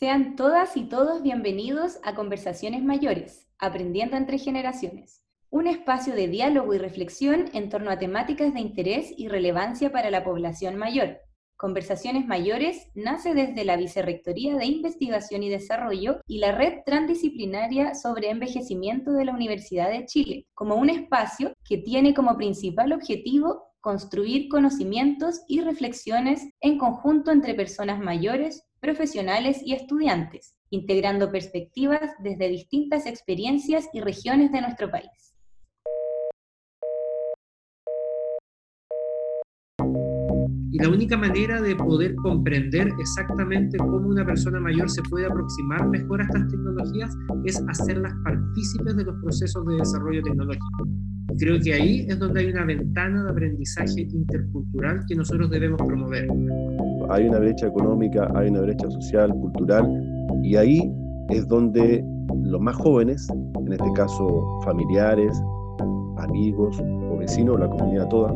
Sean todas y todos bienvenidos a Conversaciones Mayores, Aprendiendo entre Generaciones, un espacio de diálogo y reflexión en torno a temáticas de interés y relevancia para la población mayor. Conversaciones Mayores nace desde la Vicerrectoría de Investigación y Desarrollo y la Red Transdisciplinaria sobre Envejecimiento de la Universidad de Chile, como un espacio que tiene como principal objetivo construir conocimientos y reflexiones en conjunto entre personas mayores, profesionales y estudiantes, integrando perspectivas desde distintas experiencias y regiones de nuestro país. Y la única manera de poder comprender exactamente cómo una persona mayor se puede aproximar mejor a estas tecnologías es hacerlas partícipes de los procesos de desarrollo tecnológico. Creo que ahí es donde hay una ventana de aprendizaje intercultural que nosotros debemos promover. Hay una brecha económica, hay una brecha social, cultural, y ahí es donde los más jóvenes, en este caso familiares, amigos o vecinos, la comunidad toda,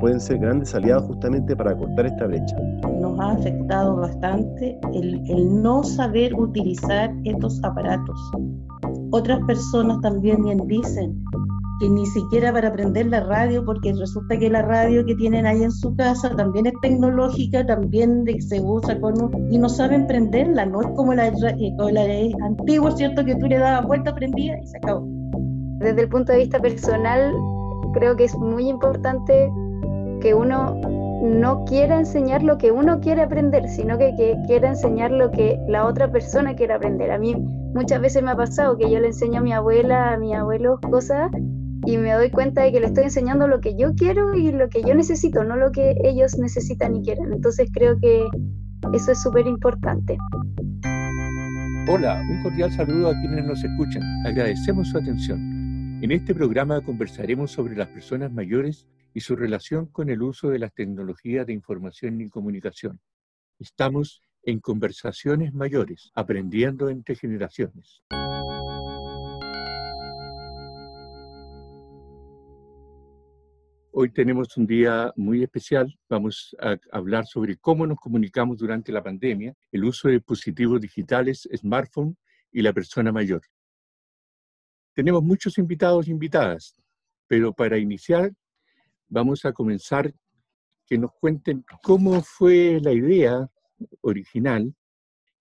pueden ser grandes aliados justamente para cortar esta brecha. Nos ha afectado bastante el, el no saber utilizar estos aparatos. Otras personas también bien dicen que ni siquiera para aprender la radio, porque resulta que la radio que tienen ahí en su casa también es tecnológica, también se usa con y no saben prenderla, no es como la, eh, como la antigua, ¿cierto? Que tú le dabas vuelta, prendía y se acabó. Desde el punto de vista personal, creo que es muy importante que uno no quiera enseñar lo que uno quiere aprender, sino que, que, quiera enseñar lo que la otra persona quiere aprender. A mí muchas veces me ha pasado que yo le enseño a mi abuela, a mi abuelo cosas y me doy cuenta de que le estoy enseñando lo que yo quiero y lo que yo necesito, no lo que ellos necesitan y quieren. Entonces creo que eso es súper importante. Hola, un cordial saludo a quienes nos escuchan. Agradecemos su atención. En este programa conversaremos sobre las personas mayores y su relación con el uso de las tecnologías de información y comunicación. Estamos en Conversaciones Mayores, aprendiendo entre generaciones. Hoy tenemos un día muy especial. Vamos a hablar sobre cómo nos comunicamos durante la pandemia, el uso de dispositivos digitales, smartphone y la persona mayor. Tenemos muchos invitados e invitadas, pero para iniciar vamos a comenzar que nos cuenten cómo fue la idea original.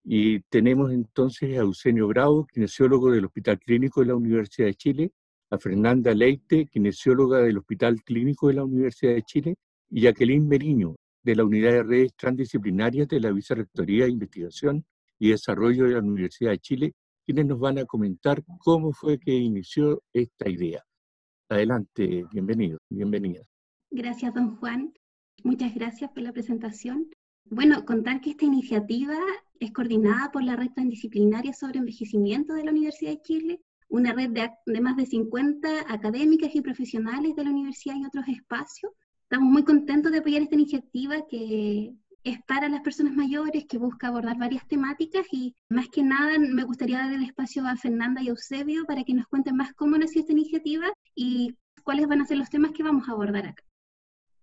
Y tenemos entonces a Eugenio Bravo, kinesiólogo del Hospital Clínico de la Universidad de Chile, a Fernanda Leite, kinesióloga del Hospital Clínico de la Universidad de Chile, y Jacqueline Meriño, de la Unidad de Redes Transdisciplinarias de la Vicerrectoría de Investigación y Desarrollo de la Universidad de Chile, quienes nos van a comentar cómo fue que inició esta idea. Adelante, bienvenido, bienvenida. Gracias, don Juan. Muchas gracias por la presentación. Bueno, contar que esta iniciativa es coordinada por la Red Transdisciplinaria sobre Envejecimiento de la Universidad de Chile una red de, más de 50 académicas y profesionales de la universidad y otros espacios. Estamos muy contentos de apoyar esta iniciativa que es para las personas mayores, que busca abordar varias temáticas y más que nada me gustaría dar el espacio a Fernanda y Eusebio para que nos cuenten más cómo nació esta iniciativa y cuáles van a ser los temas que vamos a abordar acá.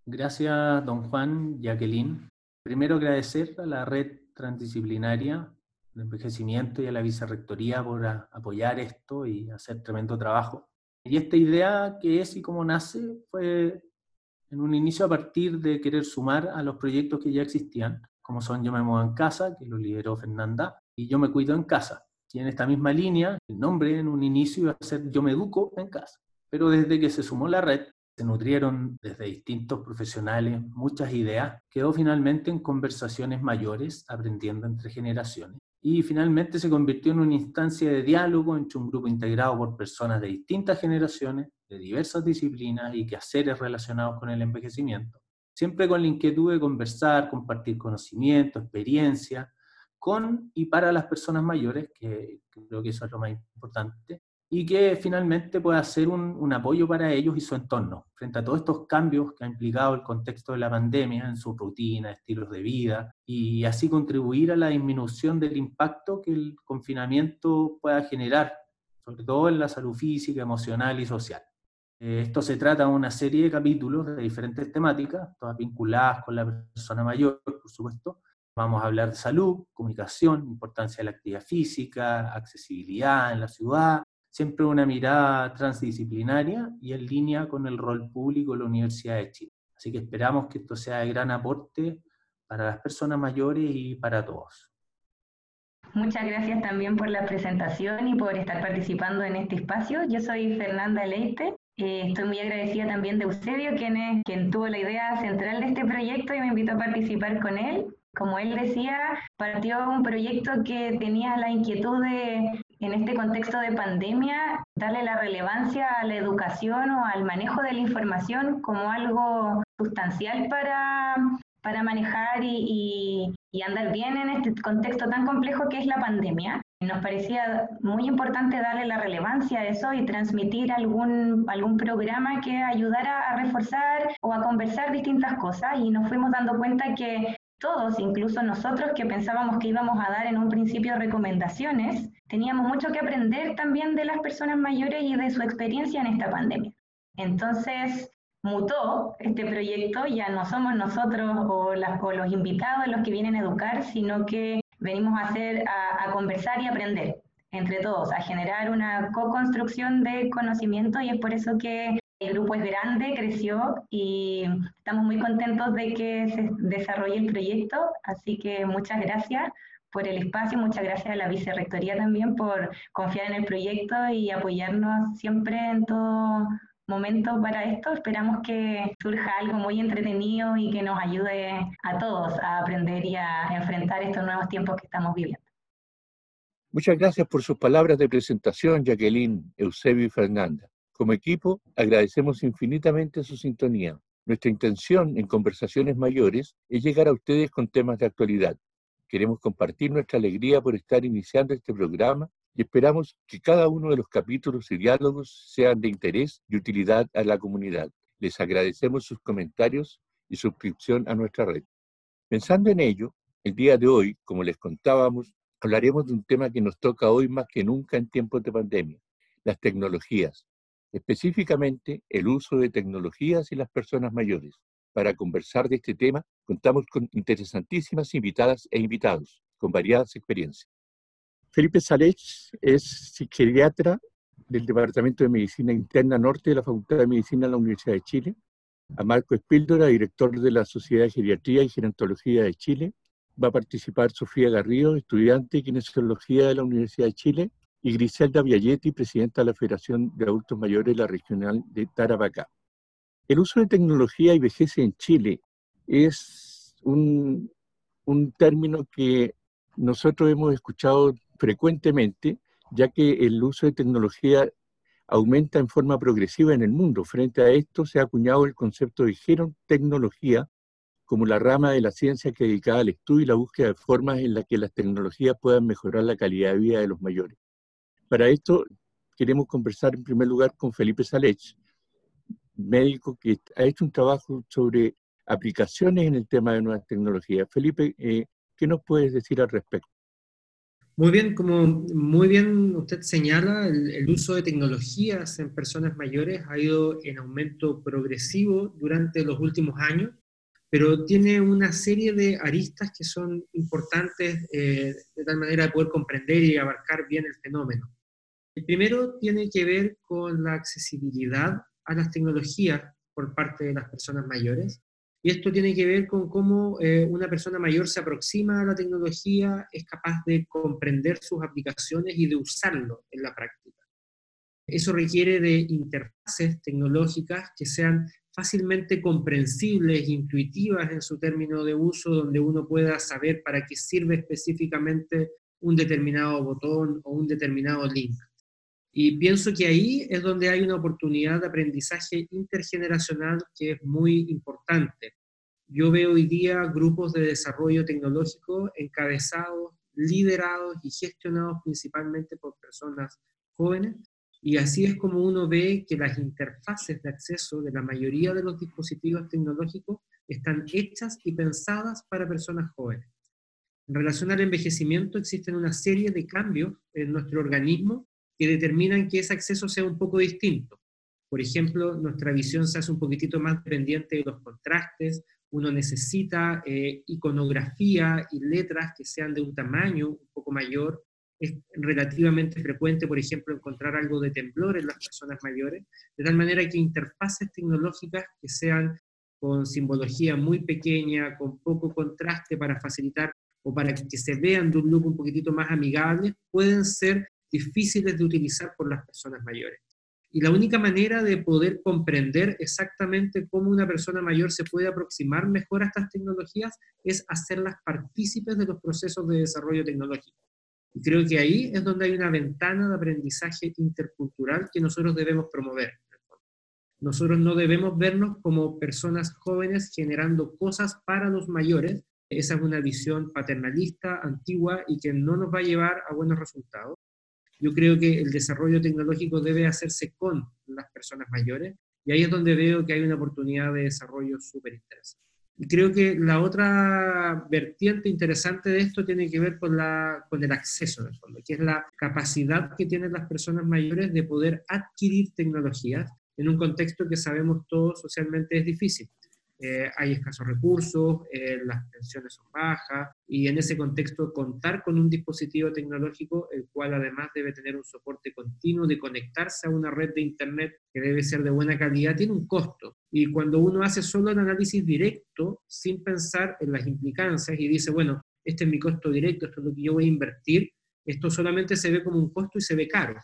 Gracias, don Juan, Jacqueline. Primero agradecer a la red transdisciplinaria de envejecimiento y a la vicerrectoría por apoyar esto y hacer tremendo trabajo. Y esta idea que es y cómo nace fue en un inicio a partir de querer sumar a los proyectos que ya existían, como son Yo me muevo en casa, que lo lideró Fernanda, y Yo me cuido en casa. Y en esta misma línea, el nombre en un inicio iba a ser Yo me educo en casa. Pero desde que se sumó la red, se nutrieron desde distintos profesionales muchas ideas, quedó finalmente en conversaciones mayores, aprendiendo entre generaciones, y finalmente se convirtió en una instancia de diálogo entre un grupo integrado por personas de distintas generaciones, de diversas disciplinas y quehaceres relacionados con el envejecimiento, siempre con la inquietud de conversar, compartir conocimiento, experiencia, con y para las personas mayores, que creo que eso es lo más importante, y que finalmente pueda ser un, un, apoyo para ellos y su entorno, frente a todos estos cambios que ha implicado el contexto de la pandemia en su rutina, estilos de vida, y así contribuir a la disminución del impacto que el confinamiento pueda generar, sobre todo en la salud física, emocional y social. Eh, esto se trata de una serie de capítulos de diferentes temáticas, todas vinculadas con la persona mayor, por supuesto, Vamos a hablar de salud, comunicación, importancia de la actividad física, accesibilidad en la ciudad, siempre una mirada transdisciplinaria y en línea con el rol público de la Universidad de Chile. Así que esperamos que esto sea de gran aporte para las personas mayores y para todos. Muchas gracias también por la presentación y por estar participando en este espacio. Yo soy Fernanda Leite. Eh, estoy muy agradecida también de Eusebio, quien, es, quien tuvo la idea central de este proyecto y me invitó a participar con él. Como él decía, partió un proyecto que tenía la inquietud de, en este contexto de pandemia, darle la relevancia a la educación o al manejo de la información como algo sustancial para, para manejar y, y, andar bien en este contexto tan complejo que es la pandemia. Nos parecía muy importante darle la relevancia a eso y transmitir algún, algún programa que ayudara a reforzar o a conversar distintas cosas y nos fuimos dando cuenta que todos, incluso nosotros que pensábamos que íbamos a dar en un principio recomendaciones, teníamos mucho que aprender también de las personas mayores y de su experiencia en esta pandemia. Entonces, mutó este proyecto, ya no somos nosotros o, los invitados los que vienen a educar, sino que venimos a hacer, a, conversar y aprender entre todos, a generar una co-construcción de conocimiento y es por eso que el grupo es grande, creció y estamos muy contentos de que se desarrolle el proyecto, así que muchas gracias por el espacio, muchas gracias a la vicerrectoría también por confiar en el proyecto y apoyarnos siempre en todo momento para esto. Esperamos que surja algo muy entretenido y que nos ayude a todos a aprender y a enfrentar estos nuevos tiempos que estamos viviendo. Muchas gracias por sus palabras de presentación, Jacqueline, Eusebio y Fernanda. Como equipo, agradecemos infinitamente su sintonía. Nuestra intención en conversaciones mayores es llegar a ustedes con temas de actualidad. Queremos compartir nuestra alegría por estar iniciando este programa y esperamos que cada uno de los capítulos y diálogos sean de interés y utilidad a la comunidad. Les agradecemos sus comentarios y suscripción a nuestra red. Pensando en ello, el día de hoy, como les contábamos, hablaremos de un tema que nos toca hoy más que nunca en tiempos de pandemia, las tecnologías, específicamente el uso de tecnologías y las personas mayores. Para conversar de este tema, contamos con interesantísimas invitadas e invitados, con variadas experiencias. Felipe Salech es psiquiatra del Departamento de Medicina Interna Norte de la Facultad de Medicina de la Universidad de Chile. A Marco Espíldora, director de la Sociedad de Geriatría y Gerontología de Chile. Va a participar Sofía Garrido, estudiante de Kinesiología de la Universidad de Chile. Y Griselda Vialletti, presidenta de la Federación de Adultos Mayores de la Regional de Tarapacá. El uso de tecnología y vejez en Chile es un, término que nosotros hemos escuchado frecuentemente, ya que el uso de tecnología aumenta en forma progresiva en el mundo. Frente a esto se ha acuñado el concepto de gerontecnología como la rama de la ciencia que dedicada al estudio y la búsqueda de formas en las que las tecnologías puedan mejorar la calidad de vida de los mayores. Para esto queremos conversar en primer lugar con Felipe Salech, médico que ha hecho un trabajo sobre aplicaciones en el tema de nuevas tecnologías. Felipe, eh, ¿qué nos puedes decir al respecto? Muy bien, como muy bien usted señala, el, uso de tecnologías en personas mayores ha ido en aumento progresivo durante los últimos años, pero tiene una serie de aristas que son importantes eh, de tal manera de poder comprender y abarcar bien el fenómeno. El primero tiene que ver con la accesibilidad a las tecnologías por parte de las personas mayores. Y esto tiene que ver con cómo eh, una persona mayor se aproxima a la tecnología, es capaz de comprender sus aplicaciones y de usarlo en la práctica. Eso requiere de interfaces tecnológicas que sean fácilmente comprensibles, intuitivas en su término de uso, donde uno pueda saber para qué sirve específicamente un determinado botón o un determinado link. Y pienso que ahí es donde hay una oportunidad de aprendizaje intergeneracional que es muy importante. Yo veo hoy día grupos de desarrollo tecnológico encabezados, liderados y gestionados principalmente por personas jóvenes. Y así es como uno ve que las interfaces de acceso de la mayoría de los dispositivos tecnológicos están hechas y pensadas para personas jóvenes. En relación al envejecimiento existen una serie de cambios en nuestro organismo que determinan que ese acceso sea un poco distinto. Por ejemplo, nuestra visión se hace un poquitito más dependiente de los contrastes uno necesita eh, iconografía y letras que sean de un tamaño un poco mayor. Es relativamente frecuente, por ejemplo, encontrar algo de temblor en las personas mayores, de tal manera que interfaces tecnológicas que sean con simbología muy pequeña, con poco contraste para facilitar o para que se vean de un look un poquitito más amigable, pueden ser difíciles de utilizar por las personas mayores. Y la única manera de poder comprender exactamente cómo una persona mayor se puede aproximar mejor a estas tecnologías es hacerlas partícipes de los procesos de desarrollo tecnológico. Y creo que ahí es donde hay una ventana de aprendizaje intercultural que nosotros debemos promover. Nosotros no debemos vernos como personas jóvenes generando cosas para los mayores. Esa es una visión paternalista, antigua y que no nos va a llevar a buenos resultados. Yo creo que el desarrollo tecnológico debe hacerse con las personas mayores y ahí es donde veo que hay una oportunidad de desarrollo súper interesante. Y creo que la otra vertiente interesante de esto tiene que ver con, la, con el acceso, en fondo, que es la capacidad que tienen las personas mayores de poder adquirir tecnologías en un contexto que sabemos todos socialmente es difícil. Eh, hay escasos recursos, eh, las pensiones son bajas, y en ese contexto contar con un dispositivo tecnológico, el cual además debe tener un soporte continuo de conectarse a una red de Internet que debe ser de buena calidad, tiene un costo. Y cuando uno hace solo el análisis directo, sin pensar en las implicancias, y dice, bueno, este es mi costo directo, esto es lo que yo voy a invertir, esto solamente se ve como un costo y se ve caro.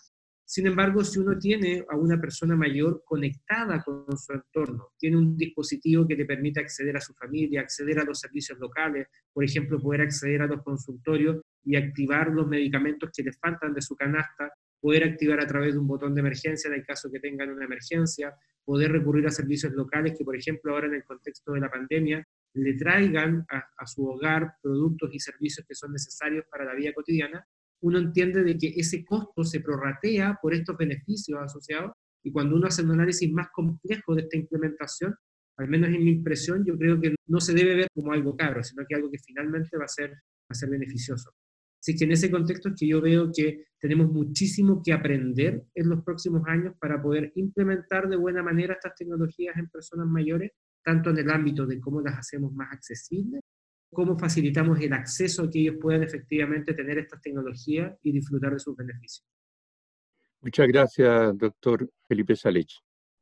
Sin embargo, si uno tiene a una persona mayor conectada con su entorno, tiene un dispositivo que le permite acceder a su familia, acceder a los servicios locales, por ejemplo, poder acceder a los consultorios y activar los medicamentos que le faltan de su canasta, poder activar a través de un botón de emergencia en el caso que tengan una emergencia, poder recurrir a servicios locales que, por ejemplo, ahora en el contexto de la pandemia, le traigan a, a su hogar productos y servicios que son necesarios para la vida cotidiana, uno entiende de que ese costo se prorratea por estos beneficios asociados y cuando uno hace un análisis más complejo de esta implementación, al menos en mi impresión, yo creo que no se debe ver como algo caro, sino que algo que finalmente va a ser, va a ser beneficioso. Así que en ese contexto es que yo veo que tenemos muchísimo que aprender en los próximos años para poder implementar de buena manera estas tecnologías en personas mayores, tanto en el ámbito de cómo las hacemos más accesibles, cómo facilitamos el acceso a que ellos puedan efectivamente tener estas tecnologías y disfrutar de sus beneficios. Muchas gracias, doctor Felipe Salech.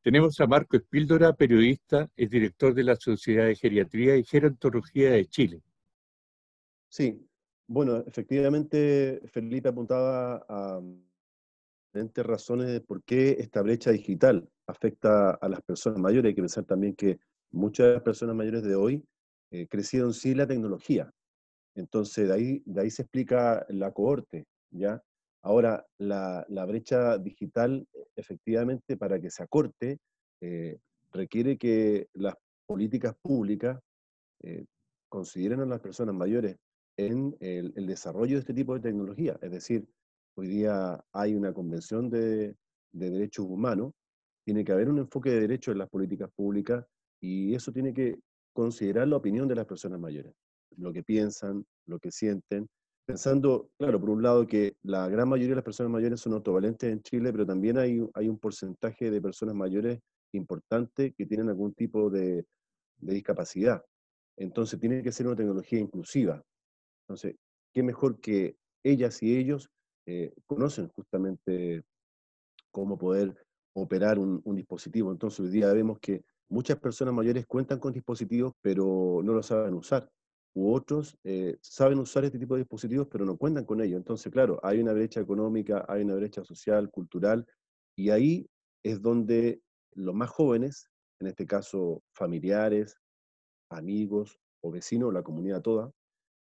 Tenemos a Marco Espíldora, periodista, es director de la Sociedad de Geriatría y Gerontología de Chile. Sí, bueno, efectivamente Felipe apuntaba a diferentes razones de por qué esta brecha digital afecta a las personas mayores. Hay que pensar también que muchas personas mayores de hoy eh, crecieron sin la tecnología. Entonces, de ahí, de ahí se explica la cohorte, ¿ya? Ahora, la, la brecha digital, efectivamente, para que se acorte, eh, requiere que las políticas públicas eh, consideren a las personas mayores en el, el, desarrollo de este tipo de tecnología. Es decir, hoy día hay una convención de, de derechos humanos, tiene que haber un enfoque de derechos en las políticas públicas y eso tiene que considerar la opinión de las personas mayores, lo que piensan, lo que sienten, pensando, claro, por un lado que la gran mayoría de las personas mayores son autovalentes en Chile, pero también hay, hay un porcentaje de personas mayores importante que tienen algún tipo de, discapacidad. Entonces tiene que ser una tecnología inclusiva. Entonces, qué mejor que ellas y ellos eh, conocen justamente cómo poder operar un, un, dispositivo. Entonces hoy día vemos que Muchas personas mayores cuentan con dispositivos, pero no lo saben usar. U otros eh, saben usar este tipo de dispositivos, pero no cuentan con ellos. Entonces, claro, hay una brecha económica, hay una brecha social, cultural, y ahí es donde los más jóvenes, en este caso familiares, amigos o vecinos, la comunidad toda,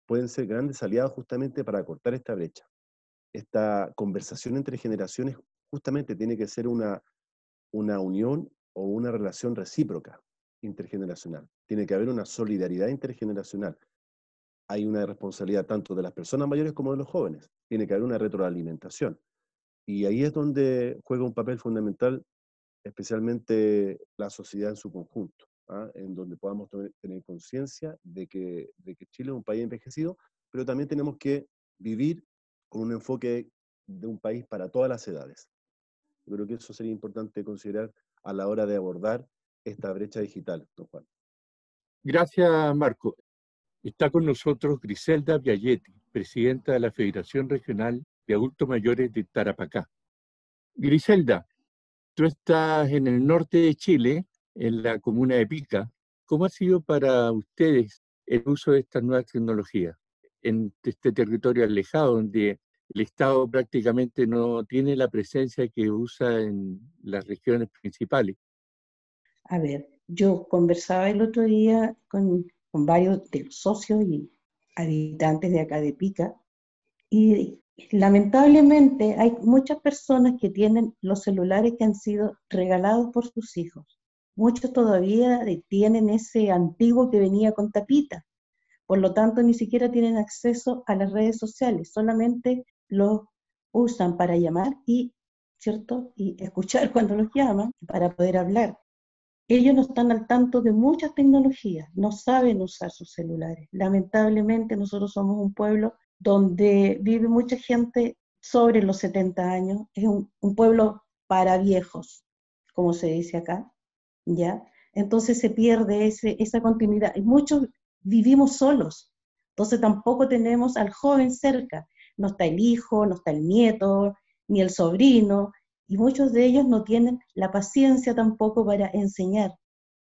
pueden ser grandes aliados justamente para cortar esta brecha. Esta conversación entre generaciones justamente tiene que ser una, una unión o una relación recíproca intergeneracional. Tiene que haber una solidaridad intergeneracional. Hay una responsabilidad tanto de las personas mayores como de los jóvenes. Tiene que haber una retroalimentación. Y ahí es donde juega un papel fundamental, especialmente la sociedad en su conjunto, ¿ah? en donde podamos tener conciencia de que, de que Chile es un país envejecido, pero también tenemos que vivir con un enfoque de un país para todas las edades. Yo creo que eso sería importante considerar a la hora de abordar esta brecha digital, don Juan. Gracias, Marco. Está con nosotros Griselda Vialletti, presidenta de la Federación Regional de Adultos Mayores de Tarapacá. Griselda, tú estás en el norte de Chile, en la comuna de Pica. ¿Cómo ha sido para ustedes el uso de estas nuevas tecnologías en este territorio alejado donde el Estado prácticamente no tiene la presencia que usa en las regiones principales? A ver, yo conversaba el otro día con, con varios de los socios y habitantes de acá de Pica y lamentablemente hay muchas personas que tienen los celulares que han sido regalados por sus hijos. Muchos todavía tienen ese antiguo que venía con tapita. Por lo tanto, ni siquiera tienen acceso a las redes sociales, solamente lo usan para llamar y, ¿cierto? Y escuchar cuando los llaman para poder hablar. Ellos no están al tanto de muchas tecnologías, no saben usar sus celulares. Lamentablemente nosotros somos un pueblo donde vive mucha gente sobre los 70 años, es un, pueblo para viejos, como se dice acá, ¿ya? Entonces se pierde ese, esa continuidad. Y muchos vivimos solos, entonces tampoco tenemos al joven cerca. No está el hijo, no está el nieto, ni el sobrino, y muchos de ellos no tienen la paciencia tampoco para enseñar.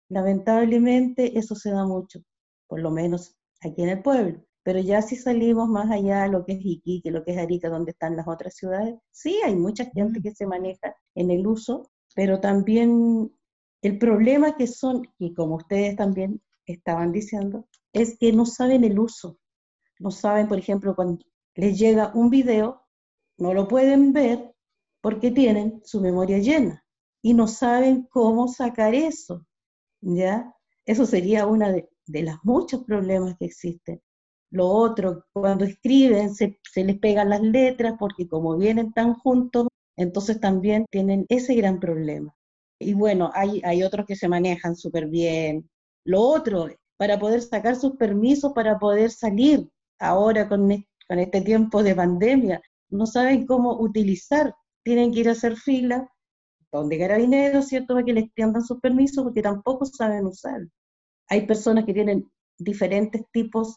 Lamentablemente eso se da mucho, por lo menos aquí en el pueblo. Pero ya si salimos más allá, lo que es Iquique, lo que es Arica, donde están las otras ciudades, sí hay mucha gente que se maneja en el uso, pero también el problema que son, y como ustedes también estaban diciendo, es que no saben el uso. No saben, por ejemplo, cuando les llega un video, no lo pueden ver porque tienen su memoria llena y no saben cómo sacar eso. ¿Ya? Eso sería uno de, los muchos problemas que existen. Lo otro, cuando escriben se, les pegan las letras porque como vienen tan juntos, entonces también tienen ese gran problema. Y bueno, hay, hay otros que se manejan súper bien. Lo otro, para poder sacar sus permisos, para poder salir ahora con, con este tiempo de pandemia, no saben cómo utilizar, tienen que ir a hacer fila, donde carabineros, ¿cierto?, para que les extiendan sus permisos, porque tampoco saben usar. Hay personas que tienen diferentes tipos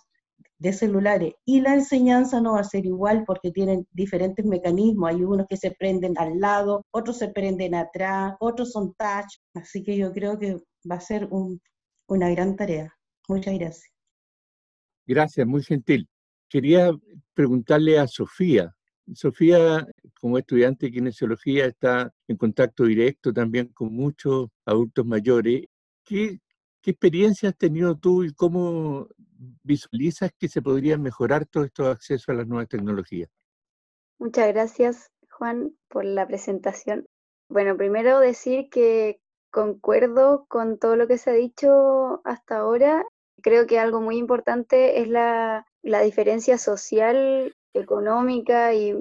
de celulares. Y la enseñanza no va a ser igual porque tienen diferentes mecanismos. Hay unos que se prenden al lado, otros se prenden atrás, otros son touch. Así que yo creo que va a ser una gran tarea. Muchas gracias. Gracias, muy gentil. Quería preguntarle a Sofía. Sofía, como estudiante de kinesiología, está en contacto directo también con muchos adultos mayores. ¿Qué, qué experiencia has tenido tú y cómo visualizas que se podría mejorar todo esto acceso a las nuevas tecnologías? Muchas gracias, Juan, por la presentación. Bueno, primero decir que concuerdo con todo lo que se ha dicho hasta ahora. Creo que algo muy importante es la, la diferencia social, económica y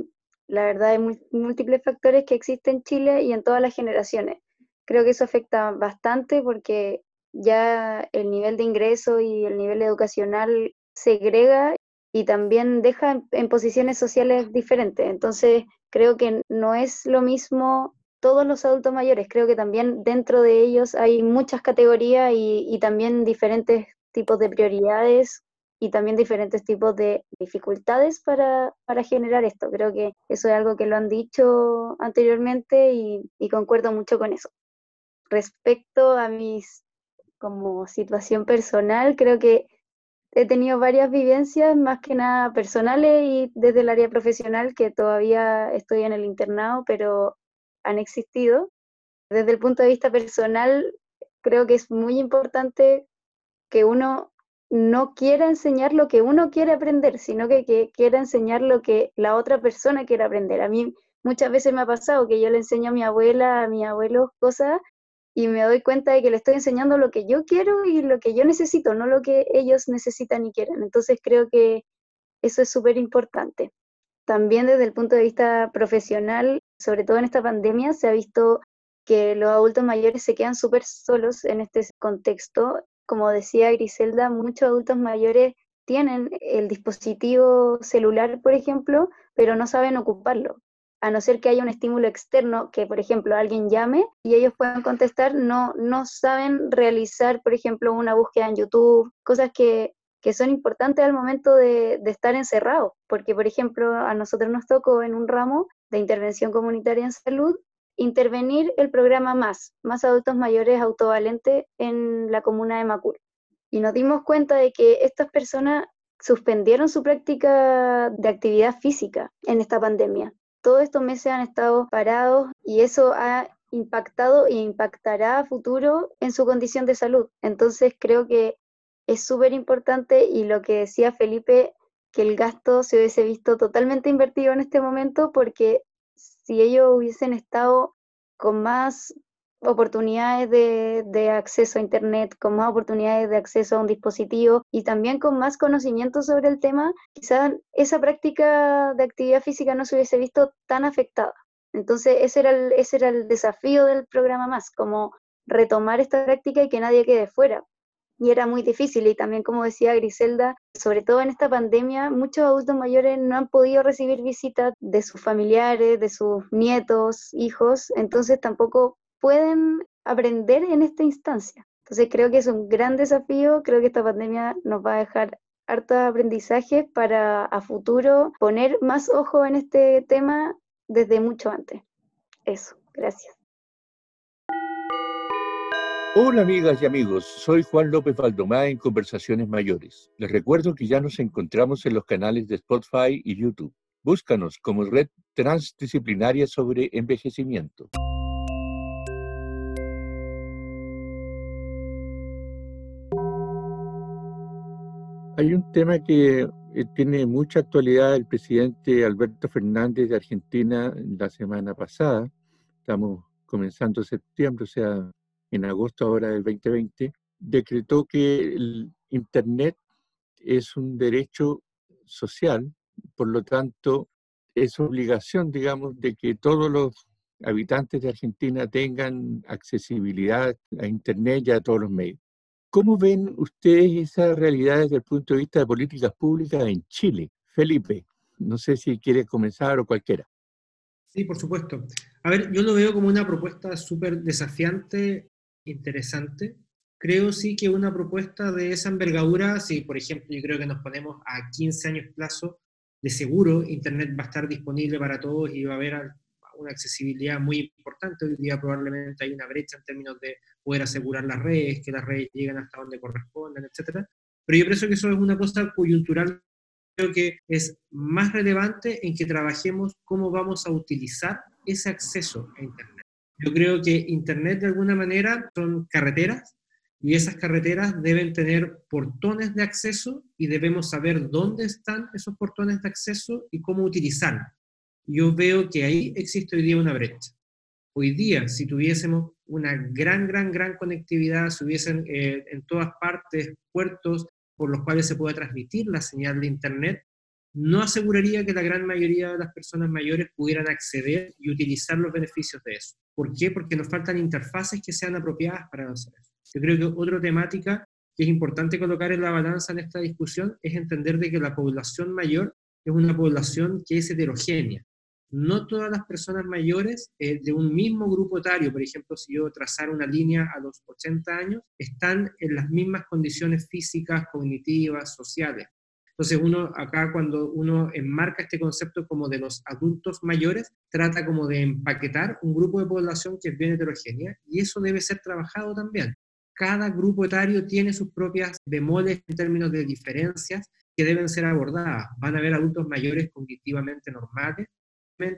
la verdad hay múltiples factores que existen en Chile y en todas las generaciones. Creo que eso afecta bastante porque ya el nivel de ingreso y el nivel educacional segrega y también deja en, posiciones sociales diferentes. Entonces, creo que no es lo mismo todos los adultos mayores, creo que también dentro de ellos hay muchas categorías y, también diferentes tipos de prioridades y también diferentes tipos de dificultades para, generar esto. Creo que eso es algo que lo han dicho anteriormente y, y concuerdo mucho con eso. Respecto a mis como situación personal, creo que he tenido varias vivencias, más que nada personales y desde el área profesional, que todavía estoy en el internado, pero han existido. Desde el punto de vista personal, creo que es muy importante que uno no quiera enseñar lo que uno quiere aprender, sino que, que quiera enseñar lo que la otra persona quiere aprender. A mí muchas veces me ha pasado que yo le enseño a mi abuela, a mi abuelo cosas y me doy cuenta de que le estoy enseñando lo que yo quiero y lo que yo necesito, no lo que ellos necesitan y quieren. Entonces creo que eso es súper importante. También desde el punto de vista profesional, sobre todo en esta pandemia, se ha visto que los adultos mayores se quedan súper solos en este contexto. Como decía Griselda, muchos adultos mayores tienen el dispositivo celular, por ejemplo, pero no saben ocuparlo. a no ser que haya un estímulo externo, que por ejemplo alguien llame y ellos puedan contestar, no, no saben realizar, por ejemplo, una búsqueda en YouTube, cosas que, que son importantes al momento de, estar encerrado, porque por ejemplo a nosotros nos tocó en un ramo de intervención comunitaria en salud intervenir el programa MAS, Más Adultos Mayores Autovalente en la comuna de Macul. Y nos dimos cuenta de que estas personas suspendieron su práctica de actividad física en esta pandemia todos estos meses han estado parados y eso ha impactado e impactará a futuro en su condición de salud. Entonces creo que es súper importante y lo que decía Felipe, que el gasto se hubiese visto totalmente invertido en este momento porque si ellos hubiesen estado con más oportunidades de, acceso a Internet, con más oportunidades de acceso a un dispositivo y también con más conocimiento sobre el tema, quizás esa práctica de actividad física no se hubiese visto tan afectada. Entonces, ese era el, ese era el desafío del programa más, como retomar esta práctica y que nadie quede fuera. Y era muy difícil y también, como decía Griselda, sobre todo en esta pandemia, muchos adultos mayores no han podido recibir visitas de sus familiares, de sus nietos, hijos, entonces tampoco pueden aprender en esta instancia. Entonces creo que es un gran desafío, creo que esta pandemia nos va a dejar harto aprendizaje para a futuro poner más ojo en este tema desde mucho antes. Eso, gracias. Hola amigas y amigos, soy Juan López Valdomá en Conversaciones Mayores. Les recuerdo que ya nos encontramos en los canales de Spotify y YouTube. Búscanos como Red Transdisciplinaria sobre Envejecimiento. Hay un tema que eh, tiene mucha actualidad. El presidente Alberto Fernández de Argentina la semana pasada, estamos comenzando septiembre, o sea, en agosto ahora del 2020, decretó que el Internet es un derecho social, por lo tanto, es obligación, digamos, de que todos los habitantes de Argentina tengan accesibilidad a Internet y a todos los medios. ¿Cómo ven ustedes esa realidad desde el punto de vista de políticas públicas en Chile? Felipe, no sé si quiere comenzar o cualquiera. Sí, por supuesto. A ver, yo lo veo como una propuesta súper desafiante, interesante. Creo sí que una propuesta de esa envergadura, si por ejemplo yo creo que nos ponemos a 15 años plazo, de seguro Internet va a estar disponible para todos y va a haber una accesibilidad muy importante. Hoy día probablemente hay una brecha en términos de poder asegurar las redes, que las redes lleguen hasta donde correspondan, etc. Pero yo pienso que eso es una cosa coyuntural, creo que es más relevante en que trabajemos cómo vamos a utilizar ese acceso a Internet. Yo creo que Internet de alguna manera son carreteras y esas carreteras deben tener portones de acceso y debemos saber dónde están esos portones de acceso y cómo utilizarlos yo veo que ahí existe hoy día una brecha. Hoy día, si tuviésemos una gran, gran, gran conectividad, si hubiesen eh, en todas partes puertos por los cuales se pueda transmitir la señal de Internet, no aseguraría que la gran mayoría de las personas mayores pudieran acceder y utilizar los beneficios de eso. ¿Por qué? Porque nos faltan interfaces que sean apropiadas para hacer eso. Yo creo que otra temática que es importante colocar en la balanza en esta discusión es entender de que la población mayor es una población que es heterogénea no todas las personas mayores eh, de un mismo grupo etario, por ejemplo, si yo trazara una línea a los 80 años, están en las mismas condiciones físicas, cognitivas, sociales. Entonces uno acá cuando uno enmarca este concepto como de los adultos mayores, trata como de empaquetar un grupo de población que es bien heterogénea y eso debe ser trabajado también. Cada grupo etario tiene sus propias bemoles en términos de diferencias que deben ser abordadas. Van a haber adultos mayores cognitivamente normales,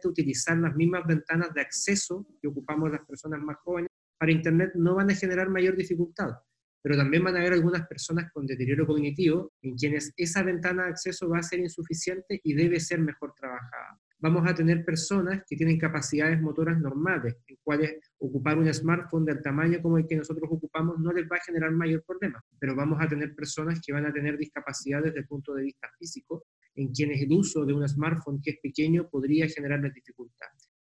utilizar las mismas ventanas de acceso que ocupamos las personas más jóvenes para Internet no van a generar mayor dificultad, pero también van a haber algunas personas con deterioro cognitivo en quienes esa ventana de acceso va a ser insuficiente y debe ser mejor trabajada. Vamos a tener personas que tienen capacidades motoras normales, en cuales ocupar un smartphone del tamaño como el que nosotros ocupamos no les va a generar mayor problema, pero vamos a tener personas que van a tener discapacidades desde el punto de vista físico en quienes el uso de un smartphone que es pequeño podría generarles dificultad.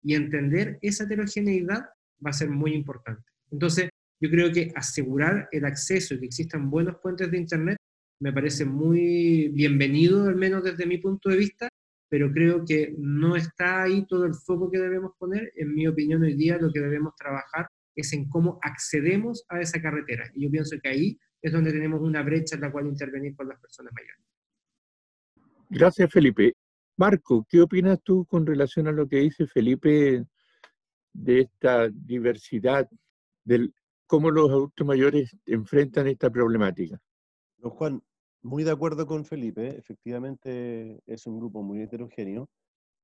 Y entender esa heterogeneidad va a ser muy importante. Entonces, yo creo que asegurar el acceso y que existan buenos puentes de Internet me parece muy bienvenido, al menos desde mi punto de vista, pero creo que no está ahí todo el foco que debemos poner. En mi opinión, hoy día lo que debemos trabajar es en cómo accedemos a esa carretera. Y yo pienso que ahí es donde tenemos una brecha en la cual intervenir con las personas mayores. Gracias, Felipe. Marco, ¿qué opinas tú con relación a lo que dice Felipe de esta diversidad, de cómo los adultos mayores enfrentan esta problemática? Don Juan, muy de acuerdo con Felipe, efectivamente es un grupo muy heterogéneo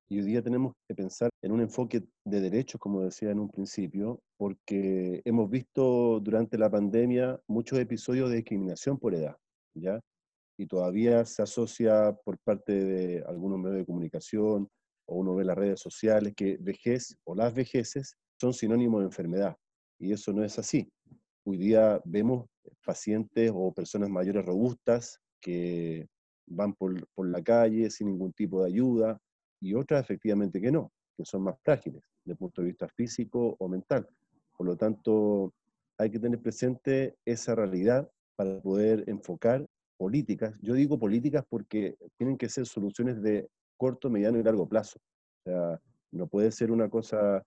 y hoy día tenemos que pensar en un enfoque de derechos, como decía en un principio, porque hemos visto durante la pandemia muchos episodios de discriminación por edad, ¿ya? Y todavía se asocia por parte de algunos medios de comunicación o uno ve las redes sociales que vejez o las vejeces son sinónimos de enfermedad. Y eso no es así. Hoy día vemos pacientes o personas mayores robustas que van por, por, la calle sin ningún tipo de ayuda y otras efectivamente que no, que son más frágiles desde el punto de vista físico o mental. Por lo tanto, hay que tener presente esa realidad para poder enfocar políticas. Yo digo políticas porque tienen que ser soluciones de corto, mediano y largo plazo. O sea, no puede ser una cosa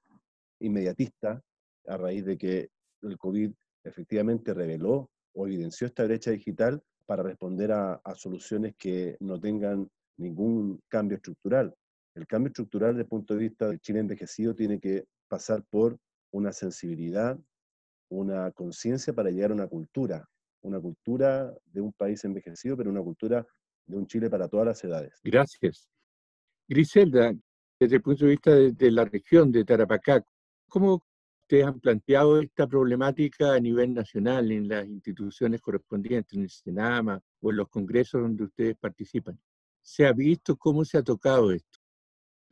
inmediatista a raíz de que el COVID efectivamente reveló o evidenció esta brecha digital para responder a, soluciones que no tengan ningún cambio estructural. El cambio estructural desde el punto de vista del Chile envejecido tiene que pasar por una sensibilidad, una conciencia para llegar a una cultura, una cultura de un país envejecido, pero una cultura de un Chile para todas las edades. Gracias. Griselda, desde el punto de vista de, la región de Tarapacá, ¿cómo ustedes han planteado esta problemática a nivel nacional en las instituciones correspondientes, en el Senama o en los congresos donde ustedes participan? ¿Se ha visto cómo se ha tocado esto?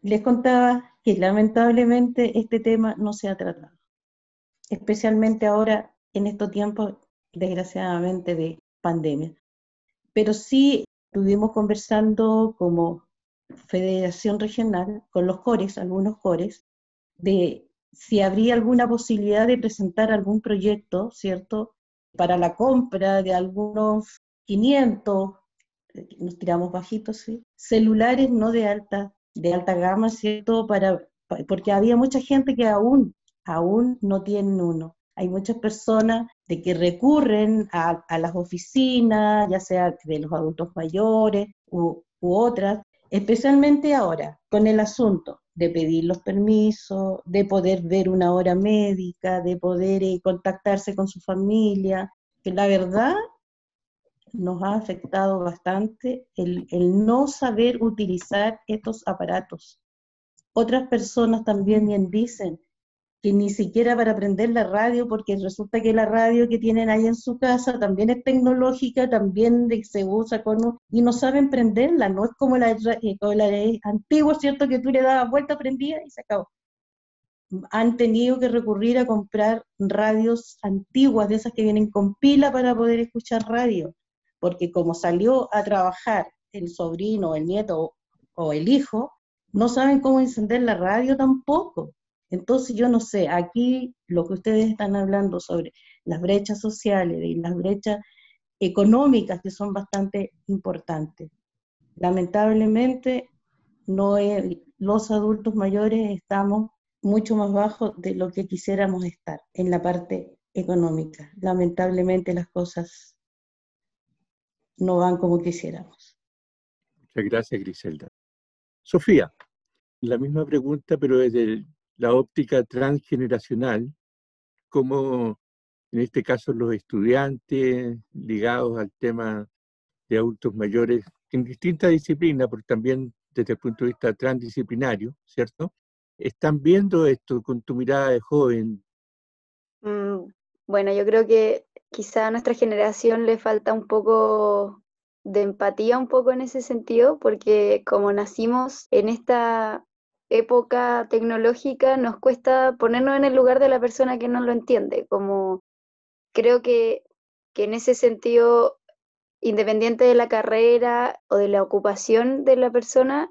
Les contaba que lamentablemente este tema no se ha tratado, especialmente ahora en estos tiempos, desgraciadamente, de pandemia. Pero sí estuvimos conversando como Federación Regional con los cores, algunos cores, de si habría alguna posibilidad de presentar algún proyecto, ¿cierto? Para la compra de algunos 500, eh, nos tiramos bajitos, ¿sí? Celulares no de alta, de alta gama, ¿cierto? Para, porque había mucha gente que aún, aún no tienen uno. Hay muchas personas de que recurren a, las oficinas, ya sea de los adultos mayores u otras, especialmente ahora, con el asunto de pedir los permisos, de poder ver una hora médica, de poder eh, contactarse con su familia, que la verdad nos ha afectado bastante el, el no saber utilizar estos aparatos. Otras personas también bien dicen, ni siquiera para aprender la radio, porque resulta que la radio que tienen ahí en su casa también es tecnológica, también se usa con y no saben prenderla, no es como la, eh, como antigua, ¿cierto? Que tú le dabas vuelta, prendía y se acabó. Han tenido que recurrir a comprar radios antiguas, de esas que vienen con pila para poder escuchar radio, porque como salió a trabajar el sobrino, el nieto o el hijo, no saben cómo encender la radio tampoco. Entonces yo no sé, aquí lo que ustedes están hablando sobre las brechas sociales y las brechas económicas que son bastante importantes. Lamentablemente no los adultos mayores estamos mucho más bajos de lo que quisiéramos estar en la parte económica. Lamentablemente las cosas no van como quisiéramos. Muchas gracias, Griselda. Sofía, la misma pregunta, pero desde el la óptica transgeneracional, como en este caso los estudiantes ligados al tema de adultos mayores en distintas disciplinas, pero también desde el punto de vista transdisciplinario, ¿cierto? Están viendo esto con tu mirada de joven. Mm, bueno, yo creo que quizá a nuestra generación le falta un poco de empatía un poco en ese sentido, porque como nacimos en esta época tecnológica nos cuesta ponernos en el lugar de la persona que no lo entiende. Como creo que, en ese sentido, independiente de la carrera o de la ocupación de la persona,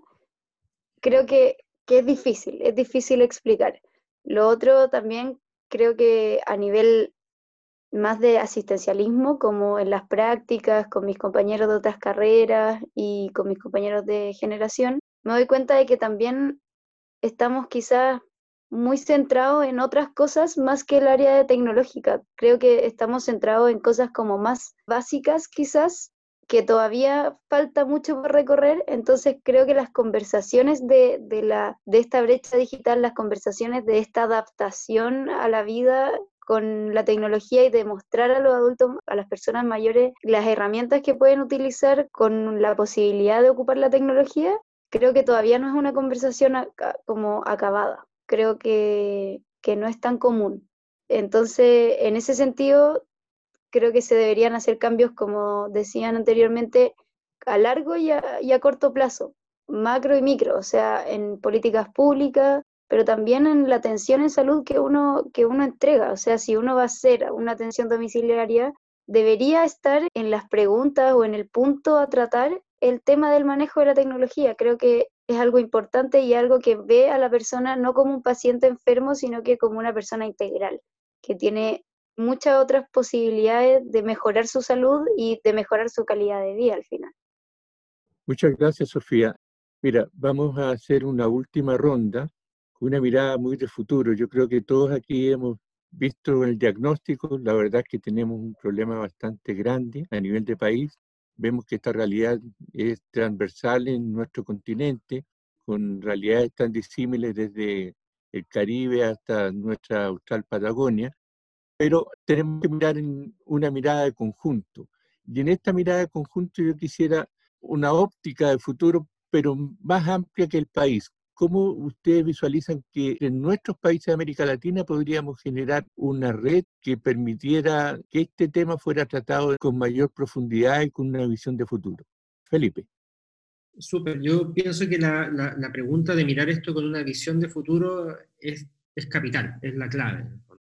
creo que, que es difícil, es difícil explicar. Lo otro también creo que a nivel más de asistencialismo, como en las prácticas con mis compañeros de otras carreras y con mis compañeros de generación, me doy cuenta de que también estamos quizás muy centrados en otras cosas más que el área de tecnológica. Creo que estamos centrados en cosas como más básicas quizás, que todavía falta mucho por recorrer, entonces creo que las conversaciones de, de, la, de esta brecha digital, las conversaciones de esta adaptación a la vida con la tecnología y demostrar a los adultos, a las personas mayores, las herramientas que pueden utilizar con la posibilidad de ocupar la tecnología, creo que todavía no es una conversación como acabada. Creo que, que no es tan común. Entonces, en ese sentido, creo que se deberían hacer cambios, como decían anteriormente, a largo y a, y a corto plazo, macro y micro, o sea, en políticas públicas, pero también en la atención en salud que uno, que uno entrega. O sea, si uno va a hacer una atención domiciliaria, debería estar en las preguntas o en el punto a tratar el tema del manejo de la tecnología. Creo que es algo importante y algo que ve a la persona no como un paciente enfermo, sino que como una persona integral, que tiene muchas otras posibilidades de mejorar su salud y de mejorar su calidad de vida al final. Muchas gracias, Sofía. Mira, vamos a hacer una última ronda una mirada muy de futuro. Yo creo que todos aquí hemos visto el diagnóstico, la verdad es que tenemos un problema bastante grande a nivel de país. Vemos que esta realidad es transversal en nuestro continente, con realidades tan disímiles desde el Caribe hasta nuestra austral Patagonia, pero tenemos que mirar en una mirada de conjunto. Y en esta mirada de conjunto yo quisiera una óptica de futuro, pero más amplia que el país. ¿Cómo ustedes visualizan que en nuestros países de América Latina podríamos generar una red que permitiera que este tema fuera tratado con mayor profundidad y con una visión de futuro? Felipe. Súper, yo pienso que la, pregunta de mirar esto con una visión de futuro es capital, es la clave.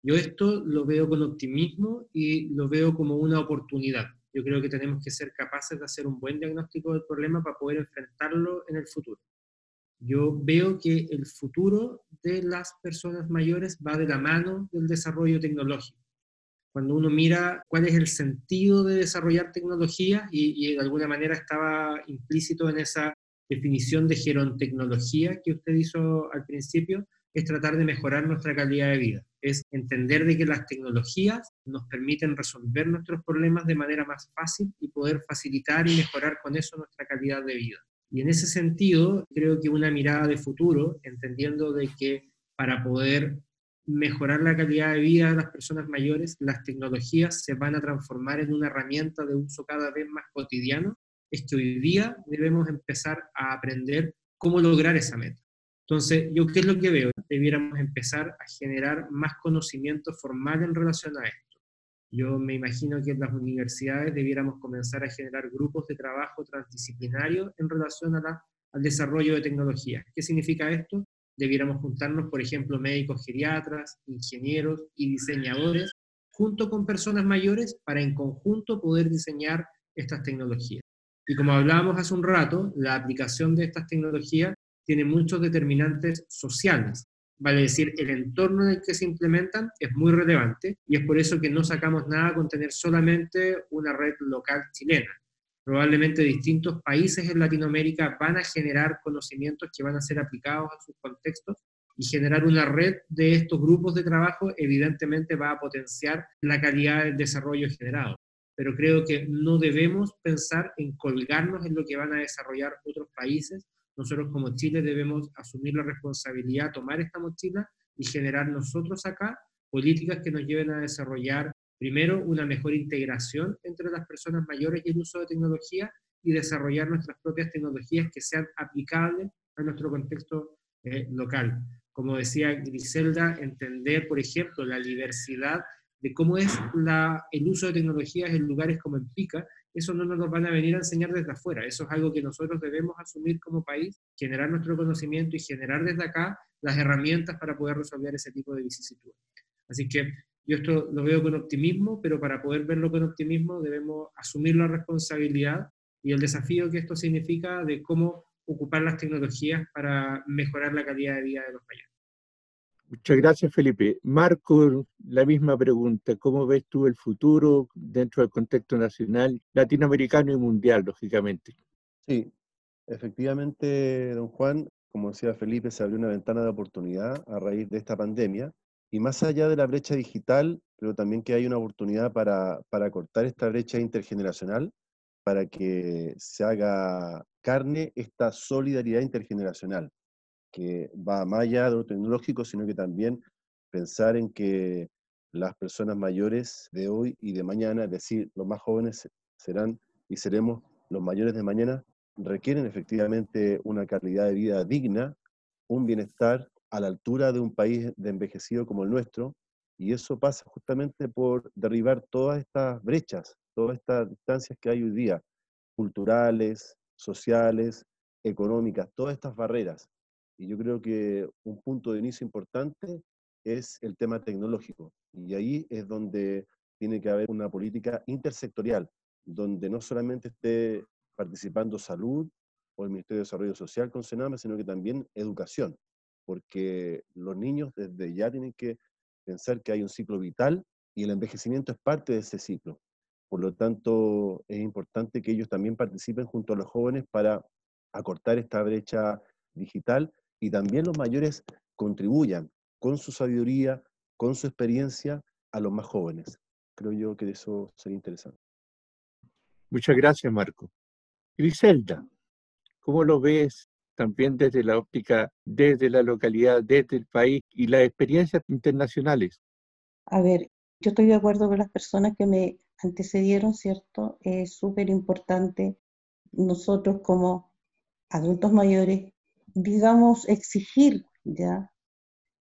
Yo esto lo veo con optimismo y lo veo como una oportunidad. Yo creo que tenemos que ser capaces de hacer un buen diagnóstico del problema para poder enfrentarlo en el futuro. Yo veo que el futuro de las personas mayores va de la mano del desarrollo tecnológico. Cuando uno mira cuál es el sentido de desarrollar tecnología, y, de alguna manera estaba implícito en esa definición de gerontecnología que usted hizo al principio, es tratar de mejorar nuestra calidad de vida, es entender de que las tecnologías nos permiten resolver nuestros problemas de manera más fácil y poder facilitar y mejorar con eso nuestra calidad de vida. Y en ese sentido, creo que una mirada de futuro, entendiendo de que para poder mejorar la calidad de vida de las personas mayores, las tecnologías se van a transformar en una herramienta de uso cada vez más cotidiano, es que hoy día debemos empezar a aprender cómo lograr esa meta. Entonces, yo qué es lo que veo? Debiéramos empezar a generar más conocimiento formal en relación a esto. Yo me imagino que en las universidades debiéramos comenzar a generar grupos de trabajo transdisciplinarios en relación al desarrollo de tecnologías. ¿Qué significa esto? Debiéramos juntarnos, por ejemplo, médicos geriatras, ingenieros y diseñadores, junto con personas mayores, para en conjunto poder diseñar estas tecnologías. Y como hablábamos hace un rato, la aplicación de estas tecnologías tiene muchos determinantes sociales vale decir, el entorno en el que se implementan es muy relevante y es por eso que no sacamos nada con tener solamente una red local chilena. Probablemente distintos países en Latinoamérica van a generar conocimientos que van a ser aplicados a sus contextos y generar una red de estos grupos de trabajo evidentemente va a potenciar la calidad del desarrollo generado. Pero creo que no debemos pensar en colgarnos en lo que van a desarrollar otros países, nosotros como Chile debemos asumir la responsabilidad, tomar esta mochila y generar nosotros acá políticas que nos lleven a desarrollar, primero, una mejor integración entre las personas mayores y el uso de tecnología y desarrollar nuestras propias tecnologías que sean aplicables a nuestro contexto eh, local. Como decía Griselda, entender, por ejemplo, la diversidad de cómo es el uso de tecnologías en lugares como en Pica, eso no nos van a venir a enseñar desde afuera, eso es algo que nosotros debemos asumir como país, generar nuestro conocimiento y generar desde acá las herramientas para poder resolver ese tipo de vicisitudes. Así que yo esto lo veo con optimismo, pero para poder verlo con optimismo debemos asumir la responsabilidad y el desafío que esto significa de cómo ocupar las tecnologías para mejorar la calidad de vida de los mayores. Muchas gracias, Felipe. Marco, la misma pregunta. ¿Cómo ves tú el futuro dentro del contexto nacional, latinoamericano y mundial, lógicamente? Sí, Efectivamente, don Juan, como decía Felipe, se abrió una ventana de oportunidad a raíz de esta pandemia. Y más allá de la brecha digital, creo también que hay una oportunidad para, para cortar esta brecha intergeneracional, para que se haga carne esta solidaridad intergeneracional, que va más allá de lo tecnológico, sino que también pensar en que las personas mayores de hoy y de mañana, es decir, los más jóvenes serán y seremos los mayores de mañana, requieren efectivamente una calidad de vida digna, un bienestar a la altura de un país de envejecido como el nuestro, y eso pasa justamente por derribar todas estas brechas, todas estas distancias que hay hoy día, culturales, sociales, económicas, todas estas barreras. Y yo creo que un punto de inicio importante es el tema tecnológico. Y ahí es donde tiene que haber una política intersectorial, donde no solamente esté participando salud o el Ministerio de Desarrollo Social con Senama, sino que también educación, porque los niños desde ya tienen que pensar que hay un ciclo vital y el envejecimiento es parte de ese ciclo. Por lo tanto, es importante que ellos también participen junto a los jóvenes para acortar esta brecha digital y también los mayores contribuyan con su sabiduría, con su experiencia a los más jóvenes. Creo yo que eso sería interesante. Muchas gracias, Marco. Griselda, ¿cómo lo ves también desde la óptica, desde la localidad, desde el país y las experiencias internacionales? A ver, yo estoy de acuerdo con las personas que me antecedieron, ¿cierto? Es súper importante nosotros como adultos mayores, digamos, exigir, ¿ya?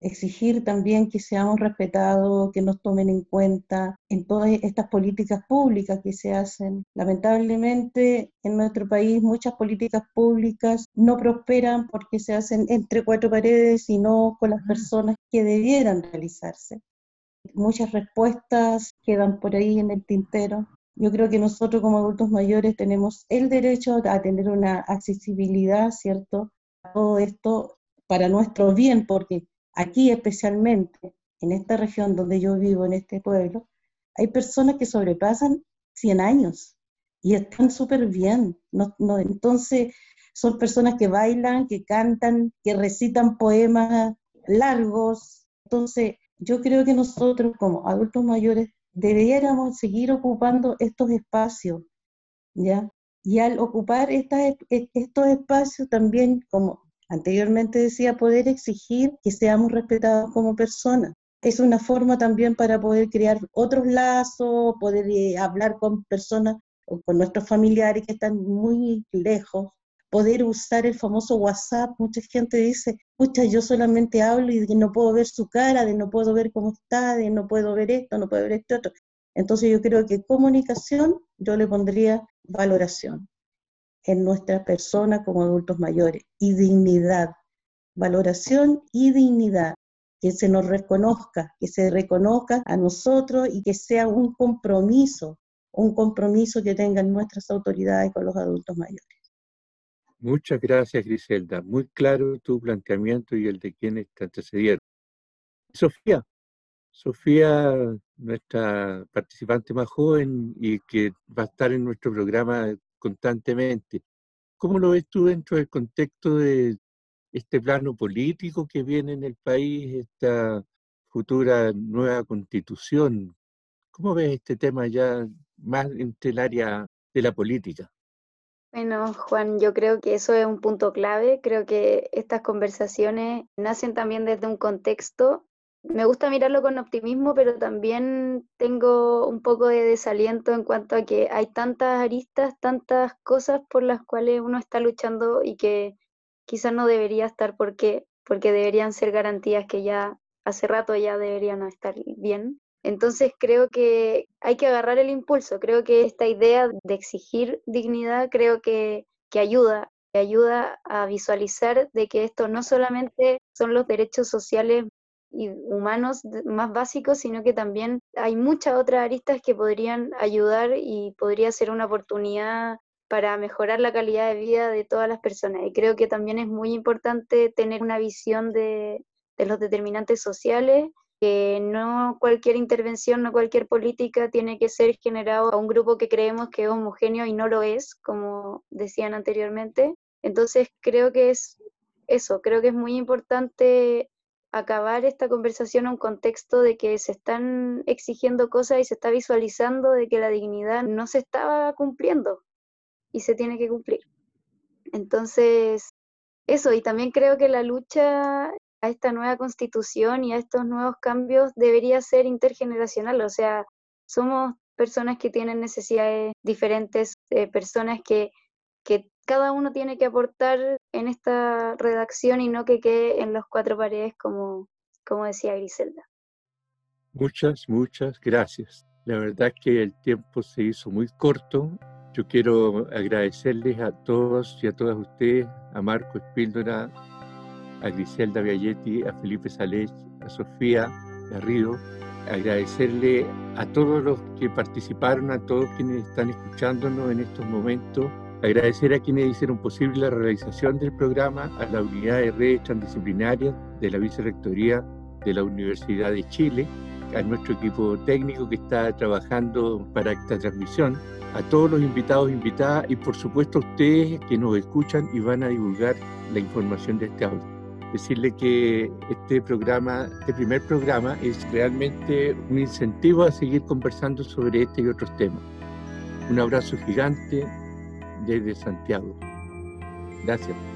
exigir también que seamos respetados, que nos tomen en cuenta en todas estas políticas públicas que se hacen. Lamentablemente en nuestro país muchas políticas públicas no prosperan porque se hacen entre cuatro paredes y no con las personas que debieran realizarse. Muchas respuestas quedan por ahí en el tintero. Yo creo que nosotros como adultos mayores tenemos el derecho a tener una accesibilidad, ¿cierto? Todo esto para nuestro bien, porque aquí especialmente, en esta región donde yo vivo, en este pueblo, hay personas que sobrepasan 100 años y están súper bien. No, no, entonces, son personas que bailan, que cantan, que recitan poemas largos. Entonces, yo creo que nosotros como adultos mayores deberíamos seguir ocupando estos espacios, ¿ya? Y al ocupar estas, estos espacios también, como Anteriormente decía poder exigir que seamos respetados como personas. Es una forma también para poder crear otros lazos, poder eh, hablar con personas o con nuestros familiares que están muy lejos, poder usar el famoso WhatsApp. Mucha gente dice, pucha, yo solamente hablo y no puedo ver su cara, de no puedo ver cómo está, de no puedo ver esto, no puedo ver esto otro. Entonces yo creo que comunicación yo le pondría valoración en nuestra persona como adultos mayores y dignidad, valoración y dignidad, que se nos reconozca, que se reconozca a nosotros y que sea un compromiso, un compromiso que tengan nuestras autoridades con los adultos mayores. Muchas gracias, Griselda. Muy claro tu planteamiento y el de quienes te antecedieron. Sofía, Sofía, nuestra participante más joven y que va a estar en nuestro programa constantemente. ¿Cómo lo ves tú dentro del contexto de este plano político que viene en el país, esta futura nueva constitución? ¿Cómo ves este tema ya más entre el área de la política? Bueno, Juan, yo creo que eso es un punto clave. Creo que estas conversaciones nacen también desde un contexto me gusta mirarlo con optimismo, pero también tengo un poco de desaliento en cuanto a que hay tantas aristas, tantas cosas por las cuales uno está luchando y que quizás no debería estar porque, porque deberían ser garantías que ya hace rato ya deberían estar bien. Entonces creo que hay que agarrar el impulso, creo que esta idea de exigir dignidad creo que, que ayuda, que ayuda a visualizar de que esto no solamente son los derechos sociales y humanos más básicos, sino que también hay muchas otras aristas que podrían ayudar y podría ser una oportunidad para mejorar la calidad de vida de todas las personas. Y creo que también es muy importante tener una visión de, los determinantes sociales, que no cualquier intervención, no cualquier política tiene que ser generado a un grupo que creemos que es homogéneo y no lo es, como decían anteriormente, Entonces creo que es eso, creo que es muy importante acabar esta conversación en un contexto de que se están exigiendo cosas y se está visualizando de que la dignidad no se estaba cumpliendo y se tiene que cumplir. Entonces, eso, y también creo que la lucha a esta nueva constitución y a estos nuevos cambios debería ser intergeneracional, o sea, somos personas que tienen necesidades diferentes, eh, personas que, que cada uno tiene que aportar en esta redacción y no que quede en los cuatro paredes como, como decía Griselda. Muchas, muchas gracias. La verdad que el tiempo se hizo muy corto. Yo quiero agradecerles a todos y a todas ustedes, a Marco Espíldora, a Griselda Vialletti, a Felipe Salés, a Sofía Garrido, agradecerle a todos los que participaron, a todos quienes están escuchándonos en estos momentos Agradecer a quienes hicieron posible la realización del programa, a la unidad de redes transdisciplinarias de la Vicerrectoría de la Universidad de Chile, a nuestro equipo técnico que está trabajando para esta transmisión, a todos los invitados e invitadas y por supuesto a ustedes que nos escuchan y van a divulgar la información de este audio. Decirle que este programa, este primer programa es realmente un incentivo a seguir conversando sobre este y otros temas. Un abrazo gigante, desde Santiago. Gracias.